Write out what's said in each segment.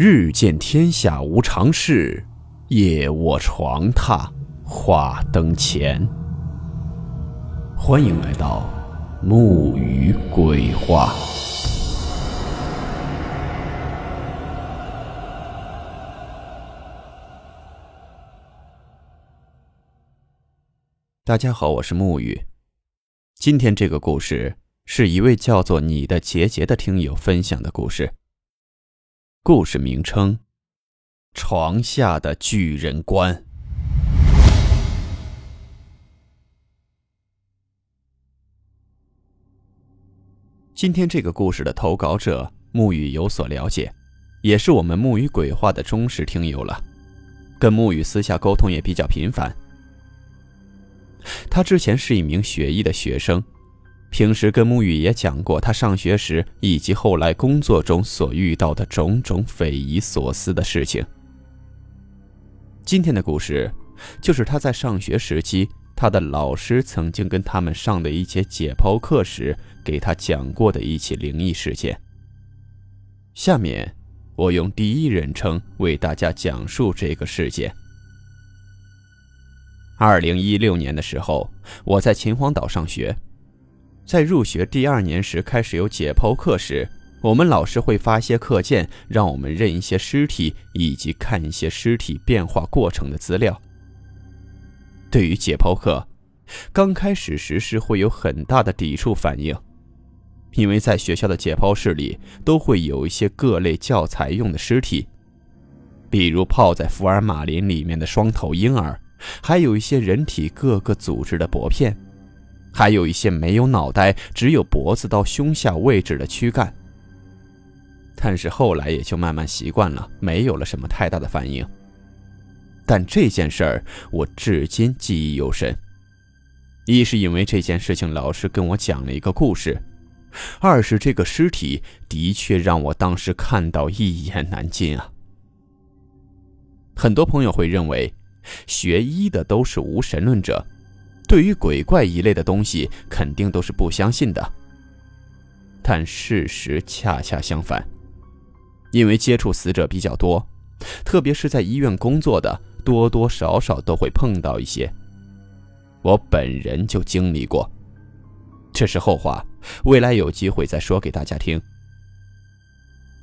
日见天下无常事，夜卧床榻话灯前。欢迎来到木鱼鬼话。大家好，我是木鱼。今天这个故事是一位叫做你的杰杰的听友分享的故事。故事名称：床下的巨人观。今天这个故事的投稿者木雨有所了解，也是我们木雨鬼话的忠实听友了，跟木雨私下沟通也比较频繁。他之前是一名学医的学生，平时跟沐雨也讲过他上学时以及后来工作中所遇到的种种匪夷所思的事情。今天的故事，就是他在上学时期，他的老师曾经跟他们上的一节解剖课时给他讲过的一起灵异事件。下面，我用第一人称为大家讲述这个事件。二零一六年的时候，我在秦皇岛上学，在入学第二年时开始有解剖课时，我们老师会发些课件，让我们认一些尸体以及看一些尸体变化过程的资料。对于解剖课，刚开始时是会有很大的抵触反应，因为在学校的解剖室里都会有一些各类教材用的尸体，比如泡在福尔马林里面的双头婴儿。还有一些人体各个组织的薄片，还有一些没有脑袋、只有脖子到胸下位置的躯干。但是后来也就慢慢习惯了，没有了什么太大的反应。但这件事儿我至今记忆犹深，一是因为这件事情老师跟我讲了一个故事，二是这个尸体的确让我当时看到一言难尽啊。很多朋友会认为。学医的都是无神论者，对于鬼怪一类的东西肯定都是不相信的。但事实恰恰相反，因为接触死者比较多，特别是在医院工作的，多多少少都会碰到一些。我本人就经历过，这是后话，未来有机会再说给大家听。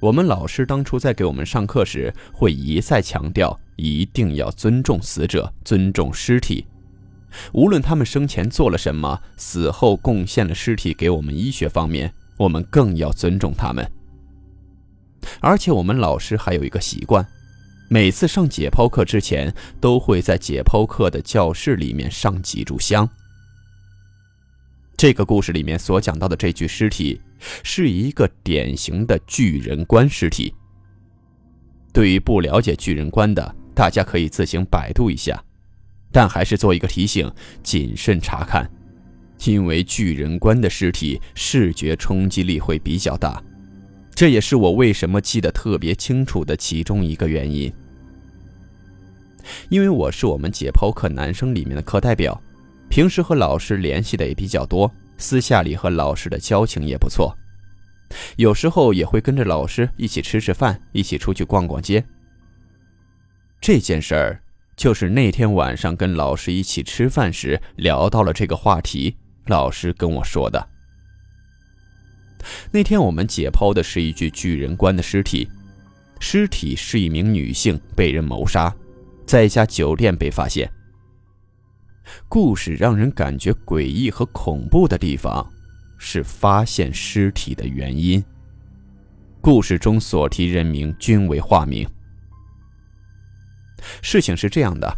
我们老师当初在给我们上课时，会一再强调。一定要尊重死者，尊重尸体。无论他们生前做了什么，死后贡献了尸体给我们医学方面，我们更要尊重他们。而且我们老师还有一个习惯，每次上解剖课之前，都会在解剖课的教室里面上几炷香。这个故事里面所讲到的这具尸体，是一个典型的巨人观尸体。对于不了解巨人观的，大家可以自行百度一下，但还是做一个提醒：谨慎查看，因为巨人观的尸体视觉冲击力会比较大，这也是我为什么记得特别清楚的其中一个原因。因为我是我们解剖课男生里面的课代表，平时和老师联系的也比较多，私下里和老师的交情也不错，有时候也会跟着老师一起吃吃饭，一起出去逛逛街。这件事儿，就是那天晚上跟老师一起吃饭时聊到了这个话题，老师跟我说的。那天我们解剖的是一具巨人观的尸体，尸体是一名女性被人谋杀，在一家酒店被发现。故事让人感觉诡异和恐怖的地方，是发现尸体的原因。故事中所提人名均为化名。事情是这样的，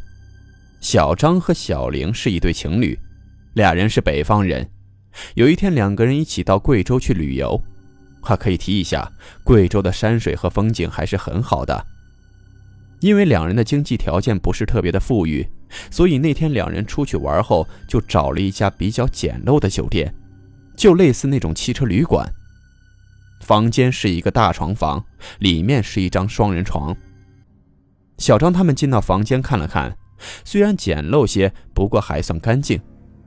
小张和小玲是一对情侣，俩人是北方人。有一天，两个人一起到贵州去旅游。还可以提一下，贵州的山水和风景还是很好的。因为两人的经济条件不是特别的富裕，所以那天两人出去玩后，就找了一家比较简陋的酒店，就类似那种汽车旅馆。房间是一个大床房，里面是一张双人床。小张他们进到房间看了看，虽然简陋些，不过还算干净，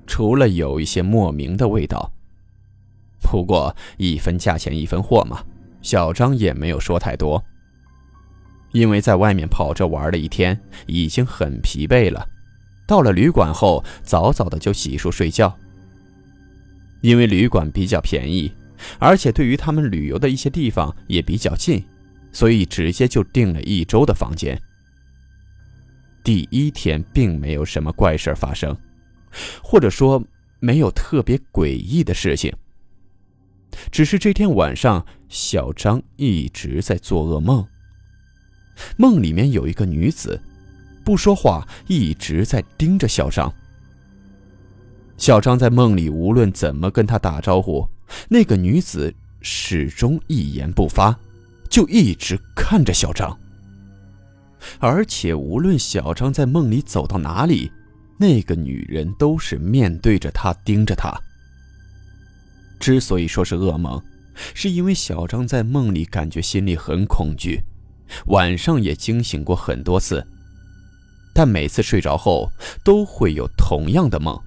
除了有一些莫名的味道。不过一分价钱一分货嘛，小张也没有说太多。因为在外面跑着玩了一天，已经很疲惫了。到了旅馆后，早早的就洗漱睡觉。因为旅馆比较便宜，而且对于他们旅游的一些地方也比较近，所以直接就订了一周的房间。第一天并没有什么怪事发生，或者说没有特别诡异的事情。只是这天晚上，小张一直在做噩梦。梦里面有一个女子，不说话，一直在盯着小张。小张在梦里无论怎么跟他打招呼，那个女子始终一言不发，就一直看着小张。而且无论小张在梦里走到哪里，那个女人都是面对着他，盯着他。之所以说是噩梦，是因为小张在梦里感觉心里很恐惧，晚上也惊醒过很多次，但每次睡着后都会有同样的梦。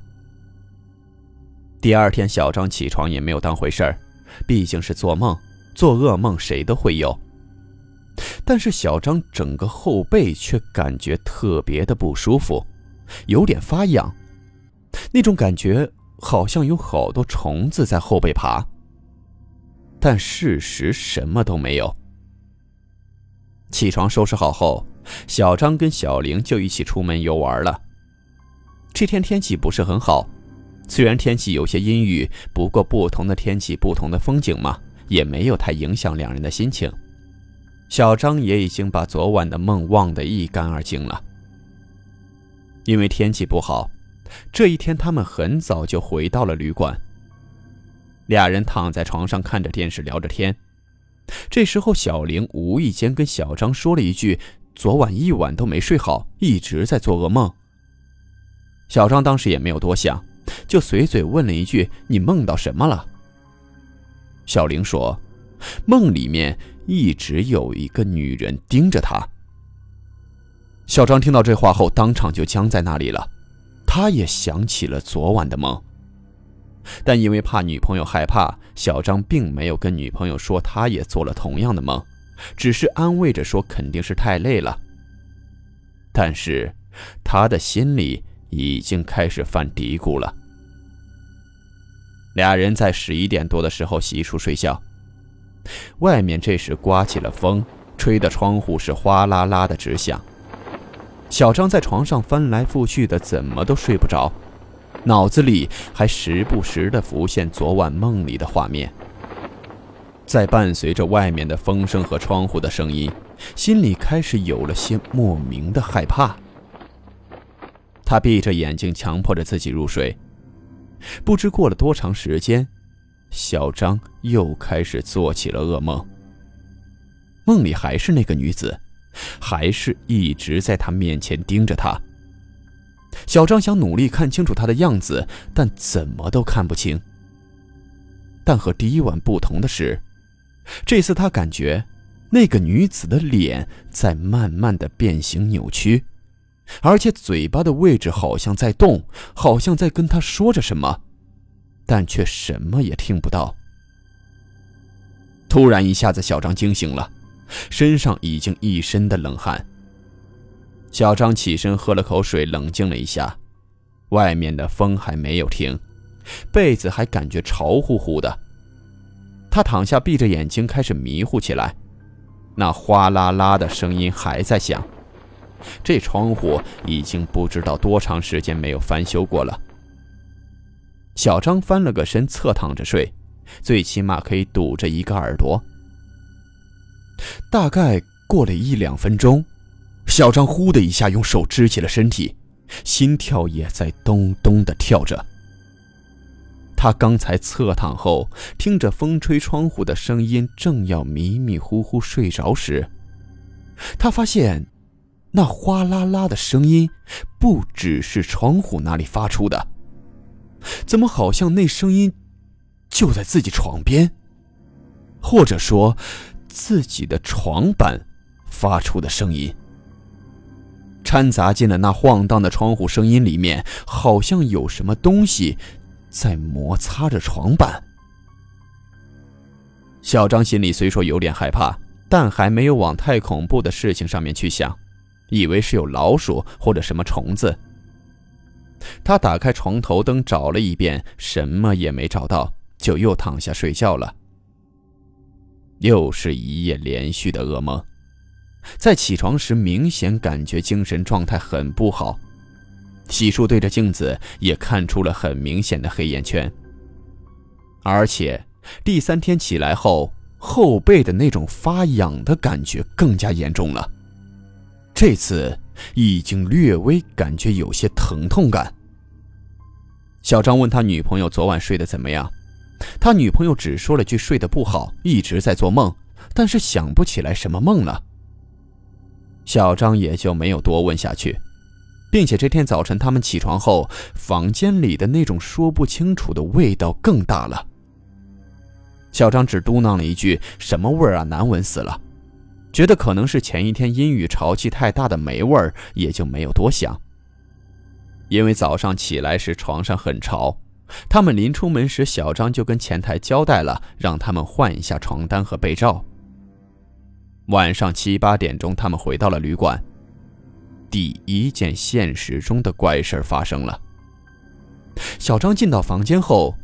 第二天，小张起床也没有当回事儿，毕竟是做梦，做噩梦谁都会有。但是小张整个后背却感觉特别的不舒服，有点发痒，那种感觉好像有好多虫子在后背爬。但事实什么都没有。起床收拾好后，小张跟小玲就一起出门游玩了。这天天气不是很好。虽然天气有些阴郁，不过不同的天气，不同的风景嘛，也没有太影响两人的心情。小张也已经把昨晚的梦忘得一干二净了。因为天气不好，这一天他们很早就回到了旅馆。俩人躺在床上看着电视聊着天。这时候，小玲无意间跟小张说了一句：“昨晚一晚都没睡好，一直在做噩梦。”小张当时也没有多想。就随嘴问了一句：“你梦到什么了？”小玲说：“梦里面一直有一个女人盯着他。”小张听到这话后，当场就僵在那里了。他也想起了昨晚的梦，但因为怕女朋友害怕，小张并没有跟女朋友说他也做了同样的梦，只是安慰着说肯定是太累了。但是他的心里已经开始犯嘀咕了。俩人在十一点多的时候洗漱睡觉。外面这时刮起了风，吹的窗户是哗啦啦的直响。小张在床上翻来覆去的，怎么都睡不着，脑子里还时不时的浮现昨晚梦里的画面。在伴随着外面的风声和窗户的声音，心里开始有了些莫名的害怕。他闭着眼睛，强迫着自己入睡。不知过了多长时间，小张又开始做起了噩梦。梦里还是那个女子，还是一直在他面前盯着他。小张想努力看清楚她的样子，但怎么都看不清。但和第一晚不同的是，这次他感觉那个女子的脸在慢慢的变形扭曲。而且嘴巴的位置好像在动，好像在跟他说着什么，但却什么也听不到。突然一下子，小张惊醒了，身上已经一身的冷汗。小张起身喝了口水，冷静了一下。外面的风还没有停，被子还感觉潮乎乎的。他躺下，闭着眼睛，开始迷糊起来。那哗啦啦的声音还在响。这窗户已经不知道多长时间没有翻修过了。小张翻了个身，侧躺着睡，最起码可以堵着一个耳朵。大概过了一两分钟，小张呼的一下用手支起了身体，心跳也在咚咚的跳着。他刚才侧躺后，听着风吹窗户的声音，正要迷迷糊糊睡着时，他发现。那哗啦啦的声音，不只是窗户那里发出的，怎么好像那声音就在自己床边，或者说自己的床板发出的声音，掺杂进了那晃荡的窗户声音里面，好像有什么东西在摩擦着床板。小张心里虽说有点害怕。但还没有往太恐怖的事情上面去想，以为是有老鼠或者什么虫子。他打开床头灯找了一遍，什么也没找到，就又躺下睡觉了。又是一夜连续的噩梦，在起床时明显感觉精神状态很不好，洗漱对着镜子也看出了很明显的黑眼圈，而且第三天起来后，后背的那种发痒的感觉更加严重了，这次已经略微感觉有些疼痛感。小张问他女朋友昨晚睡得怎么样。他女朋友只说了句睡得不好，一直在做梦，但是想不起来什么梦了。小张也就没有多问下去，并且这天早晨他们起床后，房间里的那种说不清楚的味道更大了。小张只嘟囔了一句：“什么味儿啊，难闻死了。”觉得可能是前一天阴雨潮气太大的霉味儿，也就没有多想。因为早上起来时床上很潮。他们临出门时，小张就跟前台交代了，让他们换一下床单和被罩。晚上七八点钟，他们回到了旅馆。第一件现实中的怪事发生了。小张进到房间后，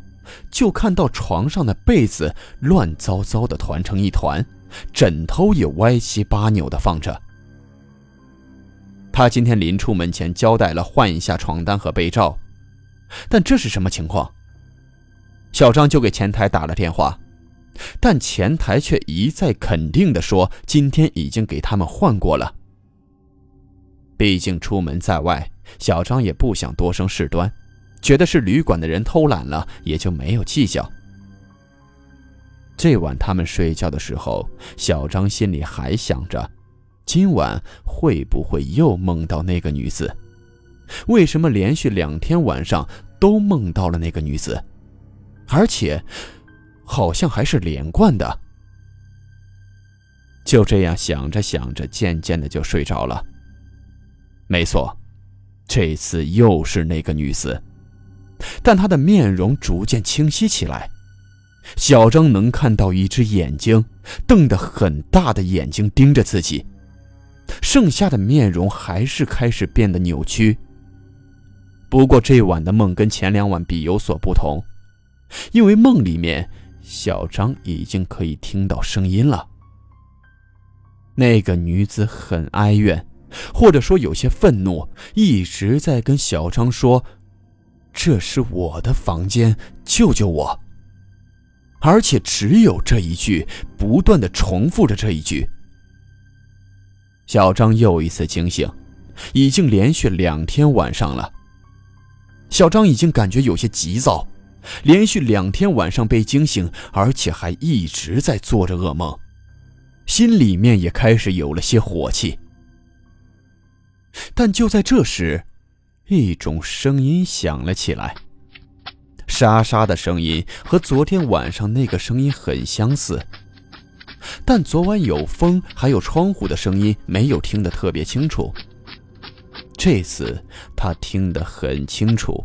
就看到床上的被子乱糟糟的团成一团，枕头也歪七八扭的放着。他今天临出门前交代了换一下床单和被罩。但这是什么情况？小张就给前台打了电话，但前台却一再肯定的说今天已经给他们换过了。毕竟出门在外，小张也不想多生事端，觉得是旅馆的人偷懒了，也就没有计较。这晚他们睡觉的时候，小张心里还想着，今晚会不会又梦到那个女子？为什么连续两天晚上都梦到了那个女子，而且好像还是连贯的？就这样想着想着，渐渐的就睡着了。没错，这次又是那个女子，但她的面容逐渐清晰起来。小张能看到一只眼睛瞪得很大的眼睛盯着自己，剩下的面容还是开始变得扭曲。不过这晚的梦跟前两晚比有所不同，因为梦里面小张已经可以听到声音了。那个女子很哀怨，或者说有些愤怒，一直在跟小张说：“这是我的房间，救救我！”而且只有这一句，不断的重复着这一句。小张又一次惊醒，已经连续两天晚上了。小张已经感觉有些急躁，连续两天晚上被惊醒，而且还一直在做着噩梦，心里面也开始有了些火气。但就在这时，一种声音响了起来，沙沙的声音和昨天晚上那个声音很相似，但昨晚有风还有窗户的声音没有听得特别清楚。这次他听得很清楚，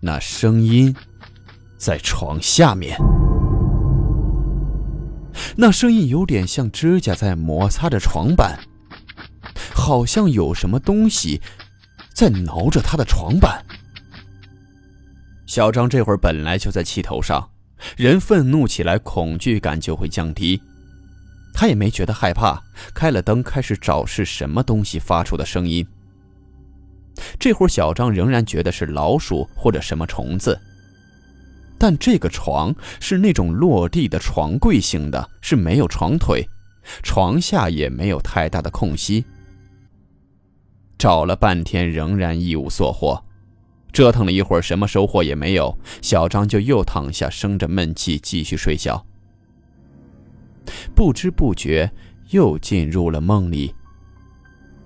那声音在床下面。那声音有点像指甲在摩擦着床板，好像有什么东西在挠着他的床板。小张这会儿本来就在气头上，人愤怒起来，恐惧感就会降低。他也没觉得害怕，开了灯，开始找是什么东西发出的声音。这会儿，小张仍然觉得是老鼠或者什么虫子，但这个床是那种落地的床柜型的，是没有床腿，床下也没有太大的空隙。找了半天，仍然一无所获，折腾了一会儿，什么收获也没有，小张就又躺下，生着闷气继续睡觉。不知不觉又进入了梦里，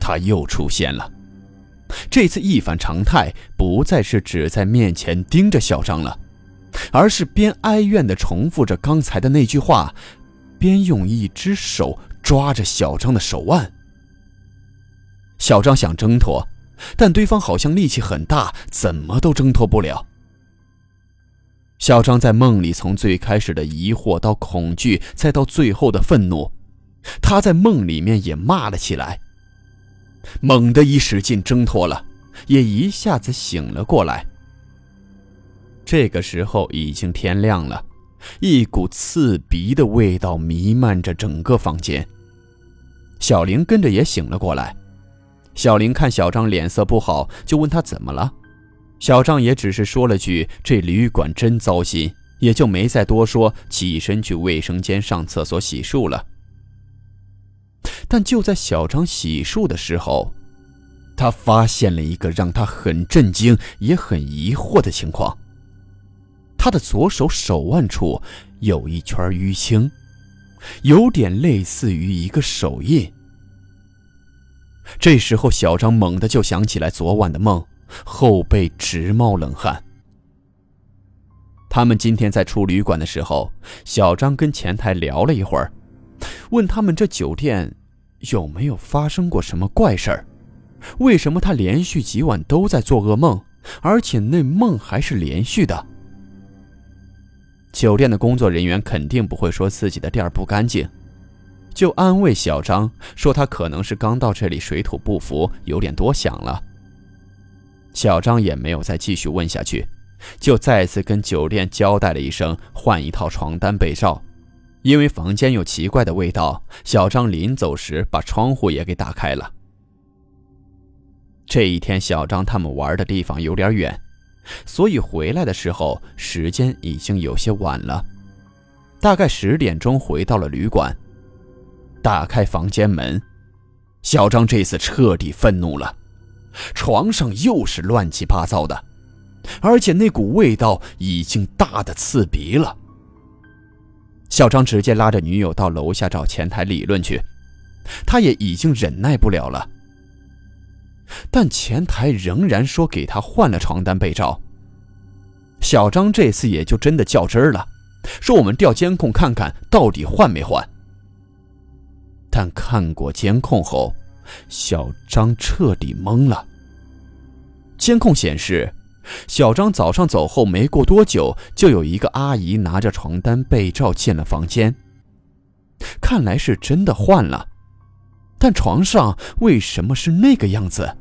他又出现了。这次一反常态，不再是只在面前盯着小张了，而是边哀怨地重复着刚才的那句话，边用一只手抓着小张的手腕。小张想挣脱，但对方好像力气很大，怎么都挣脱不了。小张在梦里从最开始的疑惑到恐惧，再到最后的愤怒，他在梦里面也骂了起来。猛地一使劲挣脱了，也一下子醒了过来。这个时候已经天亮了，一股刺鼻的味道弥漫着整个房间。小玲跟着也醒了过来。小林看小张脸色不好，就问他怎么了。小张也只是说了句：“这旅馆真糟心。”也就没再多说，起身去卫生间上厕所洗漱了。但就在小张洗漱的时候，他发现了一个让他很震惊也很疑惑的情况：他的左手手腕处有一圈淤青，有点类似于一个手印。这时候，小张猛地就想起来昨晚的梦，后背直冒冷汗。他们今天在出旅馆的时候，小张跟前台聊了一会儿，问他们这酒店有没有发生过什么怪事儿？为什么他连续几晚都在做噩梦，而且那梦还是连续的？酒店的工作人员肯定不会说自己的店不干净，就安慰小张说他可能是刚到这里水土不服，有点多想了。小张也没有再继续问下去。就再次跟酒店交代了一声，换一套床单被罩，因为房间有奇怪的味道。小张临走时把窗户也给打开了。这一天，小张他们玩的地方有点远，所以回来的时候时间已经有些晚了，大概十点钟回到了旅馆。打开房间门，小张这次彻底愤怒了，床上又是乱七八糟的。而且那股味道已经大的刺鼻了。小张直接拉着女友到楼下找前台理论去，他也已经忍耐不了了。但前台仍然说给他换了床单被罩。小张这次也就真的较真了，说我们调监控看看到底换没换。但看过监控后，小张彻底懵了。监控显示。小张早上走后没过多久，就有一个阿姨拿着床单被罩进了房间。看来是真的换了，但床上为什么是那个样子？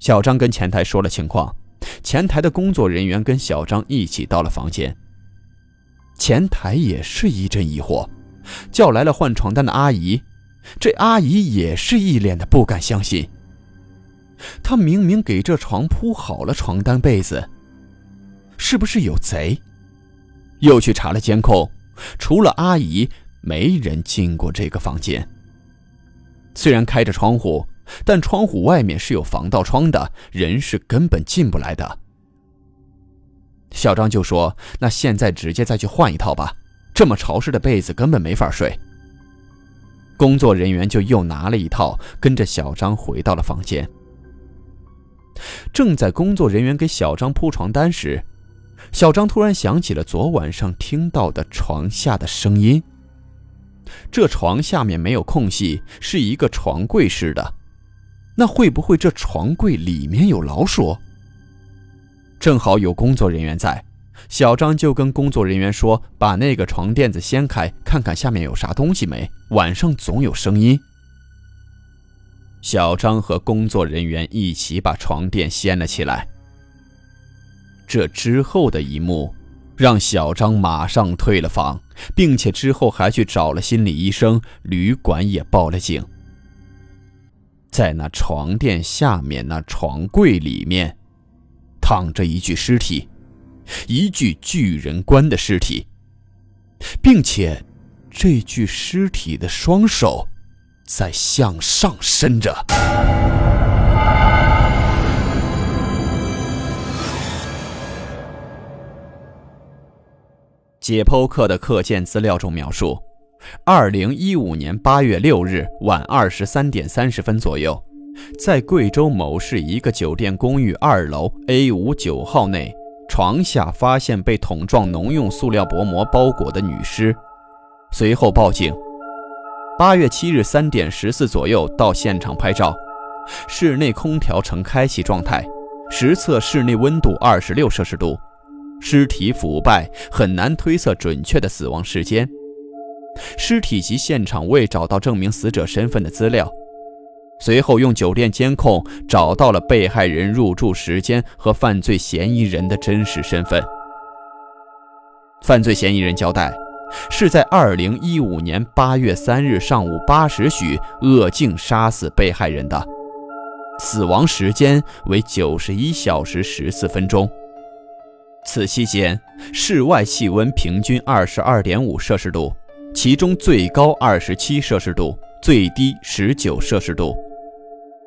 小张跟前台说了情况，前台的工作人员跟小张一起到了房间。前台也是一阵疑惑，叫来了换床单的阿姨，这阿姨也是一脸的不敢相信。她明明给这床铺好了床单被子，是不是有贼？又去查了监控，除了阿姨，没人进过这个房间。虽然开着窗户，但窗户外面是有防盗窗的，人是根本进不来的。小张就说：“那现在直接再去换一套吧，这么潮湿的被子根本没法睡。”工作人员就又拿了一套，跟着小张回到了房间。正在工作人员给小张铺床单时，小张突然想起了昨晚上听到的床下的声音。这床下面没有空隙，是一个床柜式的，那会不会这床柜里面有老鼠？正好有工作人员在，小张就跟工作人员说：“把那个床垫子掀开，看看下面有啥东西没？晚上总有声音。”小张和工作人员一起把床垫掀了起来。这之后的一幕，让小张马上退了房，并且之后还去找了心理医生，旅馆也报了警。在那床垫下面那床柜里面，躺着一具尸体，一具巨人观的尸体，并且，这具尸体的双手。在向上伸着。解剖课的课件资料中描述：二零一五年八月六日晚二十三点三十分左右，在贵州某市一个酒店公寓二楼 A 五九号内，床下发现被桶状农用塑料薄膜包裹的女尸，随后报警。八月七日三点十四左右到现场拍照，室内空调呈开启状态，实测室内温度二十六摄氏度，尸体腐败，很难推测准确的死亡时间。尸体及现场未找到证明死者身份的资料。随后用酒店监控找到了被害人入住时间和犯罪嫌疑人的真实身份。犯罪嫌疑人交代，是在二零一五年八月三日上午八时许恶境杀死被害人的，死亡时间为九十一小时十四分钟。此期间，室外气温平均二十二点五摄氏度，其中最高二十七摄氏度，最低十九摄氏度。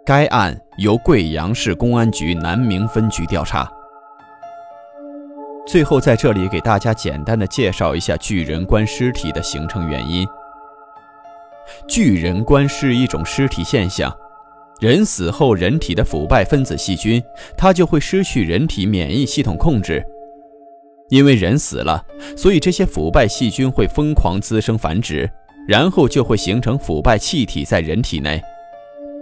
该案由贵阳市公安局南明分局调查。最后，在这里给大家简单的介绍一下巨人观尸体的形成原因。巨人观是一种尸体现象，人死后人体的腐败分子细菌，它就会失去人体免疫系统控制。因为人死了，所以这些腐败细菌会疯狂滋生繁殖，然后就会形成腐败气体在人体内。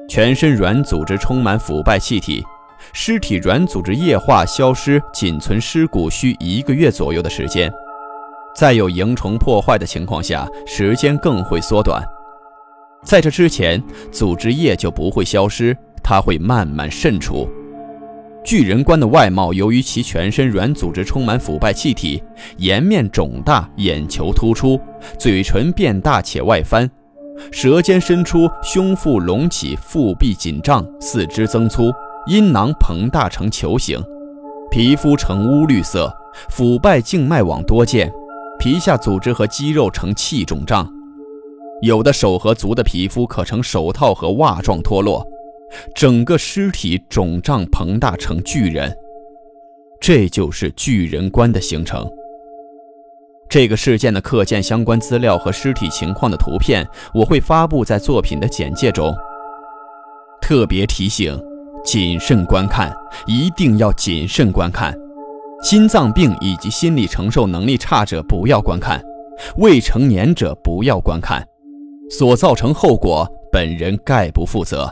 全身软组织充满腐败气体，尸体软组织液化消失，仅存尸骨需一个月左右的时间。在有蝇虫破坏的情况下，时间更会缩短。在这之前，组织液就不会消失，它会慢慢渗出。巨人观的外貌，由于其全身软组织充满腐败气体，颜面肿大，眼球突出，嘴唇变大且外翻。舌尖伸出，胸腹隆起，腹壁紧胀，四肢增粗，阴囊膨大成球形，皮肤呈乌绿色，腐败静脉网多见，皮下组织和肌肉呈气肿胀，有的手和足的皮肤可呈手套和袜状脱落，整个尸体肿胀膨大成巨人，这就是巨人观的形成。这个事件的课件相关资料和尸体情况的图片，我会发布在作品的简介中。特别提醒：谨慎观看，一定要谨慎观看。心脏病以及心理承受能力差者不要观看，未成年者不要观看，所造成后果本人概不负责。